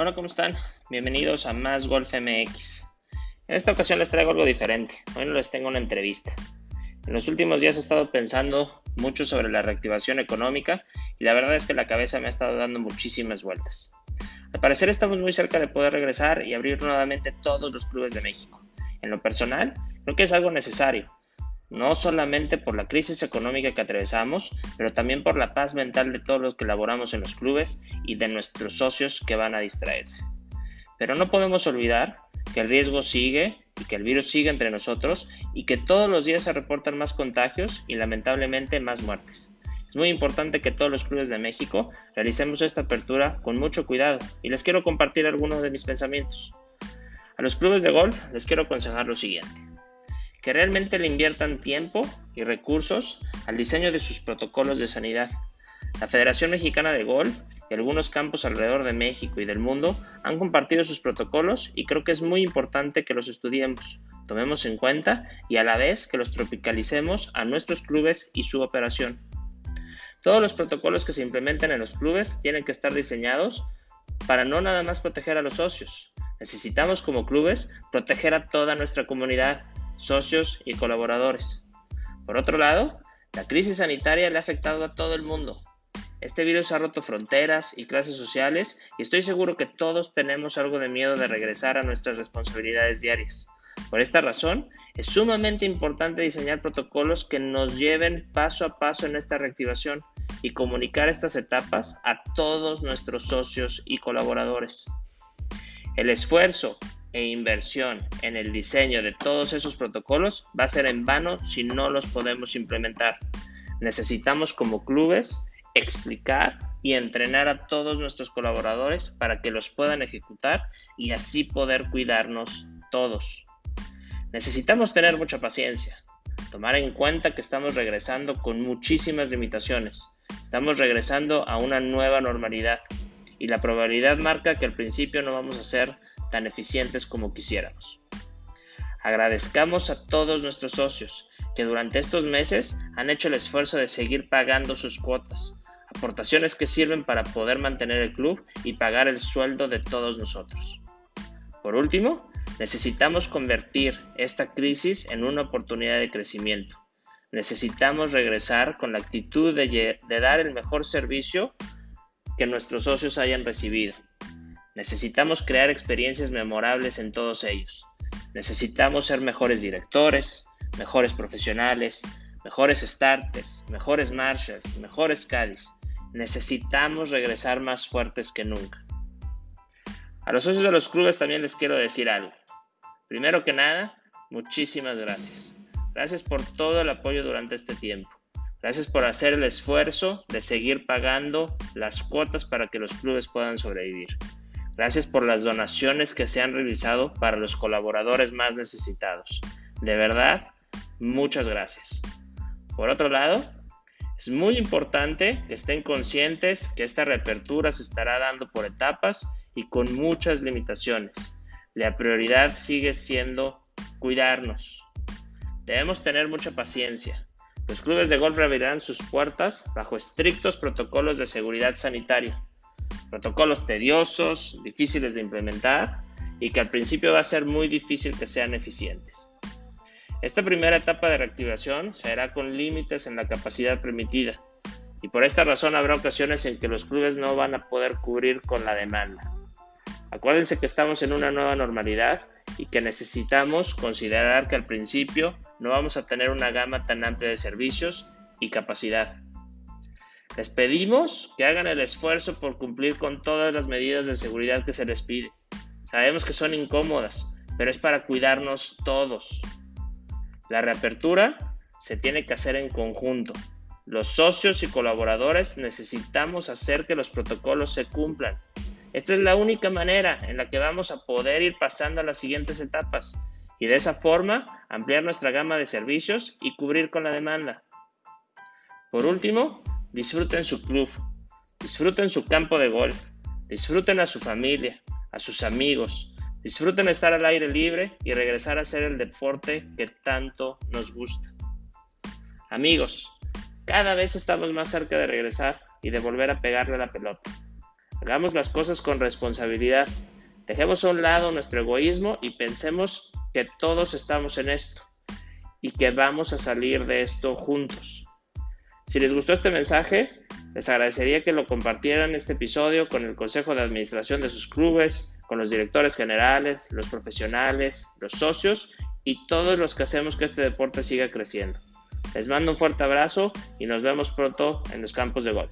Hola, ¿cómo están? Bienvenidos a Más Golf MX. En esta ocasión les traigo algo diferente. Hoy no les tengo una entrevista. En los últimos días he estado pensando mucho sobre la reactivación económica y la verdad es que la cabeza me ha estado dando muchísimas vueltas. Al parecer estamos muy cerca de poder regresar y abrir nuevamente todos los clubes de México. En lo personal, creo que es algo necesario, no solamente por la crisis económica que atravesamos, pero también por la paz mental de todos los que laboramos en los clubes y de nuestros socios que van a distraerse. Pero no podemos olvidar que el riesgo sigue y que el virus sigue entre nosotros y que todos los días se reportan más contagios y lamentablemente más muertes. Es muy importante que todos los clubes de México realicemos esta apertura con mucho cuidado y les quiero compartir algunos de mis pensamientos. A los clubes de golf les quiero aconsejar lo siguiente que realmente le inviertan tiempo y recursos al diseño de sus protocolos de sanidad. La Federación Mexicana de Golf y algunos campos alrededor de México y del mundo han compartido sus protocolos y creo que es muy importante que los estudiemos, tomemos en cuenta y a la vez que los tropicalicemos a nuestros clubes y su operación. Todos los protocolos que se implementen en los clubes tienen que estar diseñados para no nada más proteger a los socios. Necesitamos como clubes proteger a toda nuestra comunidad, socios y colaboradores. Por otro lado, la crisis sanitaria le ha afectado a todo el mundo. Este virus ha roto fronteras y clases sociales y estoy seguro que todos tenemos algo de miedo de regresar a nuestras responsabilidades diarias. Por esta razón, es sumamente importante diseñar protocolos que nos lleven paso a paso en esta reactivación y comunicar estas etapas a todos nuestros socios y colaboradores. El esfuerzo e inversión en el diseño de todos esos protocolos va a ser en vano si no los podemos implementar. Necesitamos como clubes explicar y entrenar a todos nuestros colaboradores para que los puedan ejecutar y así poder cuidarnos todos. Necesitamos tener mucha paciencia, tomar en cuenta que estamos regresando con muchísimas limitaciones. Estamos regresando a una nueva normalidad y la probabilidad marca que al principio no vamos a ser tan eficientes como quisiéramos. Agradezcamos a todos nuestros socios que durante estos meses han hecho el esfuerzo de seguir pagando sus cuotas, aportaciones que sirven para poder mantener el club y pagar el sueldo de todos nosotros. Por último, necesitamos convertir esta crisis en una oportunidad de crecimiento. Necesitamos regresar con la actitud de, de dar el mejor servicio que nuestros socios hayan recibido Necesitamos crear experiencias memorables en todos ellos. Necesitamos ser mejores directores, mejores profesionales, mejores starters, mejores marshals, mejores caddies. Necesitamos regresar más fuertes que nunca. A los socios de los clubes también les quiero decir algo. Primero que nada, muchísimas gracias. Gracias por todo el apoyo durante este tiempo. Gracias por hacer el esfuerzo de seguir pagando las cuotas para que los clubes puedan sobrevivir. Gracias por las donaciones que se han realizado para los colaboradores más necesitados. De verdad, muchas gracias. Por otro lado, es muy importante que estén conscientes que esta reapertura se estará dando por etapas y con muchas limitaciones. La prioridad sigue siendo cuidarnos. Debemos tener mucha paciencia. Los clubes de golf reabrirán sus puertas bajo estrictos protocolos de seguridad sanitaria protocolos tediosos, difíciles de implementar y que al principio va a ser muy difícil que sean eficientes. Esta primera etapa de reactivación será con límites en la capacidad permitida y por esta razón habrá ocasiones en que los clubes no van a poder cubrir con la demanda. Acuérdense que estamos en una nueva normalidad y que necesitamos considerar que al principio no vamos a tener una gama tan amplia de servicios y capacidad. Les pedimos que hagan el esfuerzo por cumplir con todas las medidas de seguridad que se les pide. Sabemos que son incómodas, pero es para cuidarnos todos. La reapertura se tiene que hacer en conjunto. Los socios y colaboradores necesitamos hacer que los protocolos se cumplan. Esta es la única manera en la que vamos a poder ir pasando a las siguientes etapas y de esa forma ampliar nuestra gama de servicios y cubrir con la demanda. Por último, Disfruten su club, disfruten su campo de golf, disfruten a su familia, a sus amigos, disfruten estar al aire libre y regresar a hacer el deporte que tanto nos gusta. Amigos, cada vez estamos más cerca de regresar y de volver a pegarle a la pelota. Hagamos las cosas con responsabilidad. Dejemos a un lado nuestro egoísmo y pensemos que todos estamos en esto y que vamos a salir de esto juntos. Si les gustó este mensaje, les agradecería que lo compartieran este episodio con el consejo de administración de sus clubes, con los directores generales, los profesionales, los socios y todos los que hacemos que este deporte siga creciendo. Les mando un fuerte abrazo y nos vemos pronto en los campos de golf.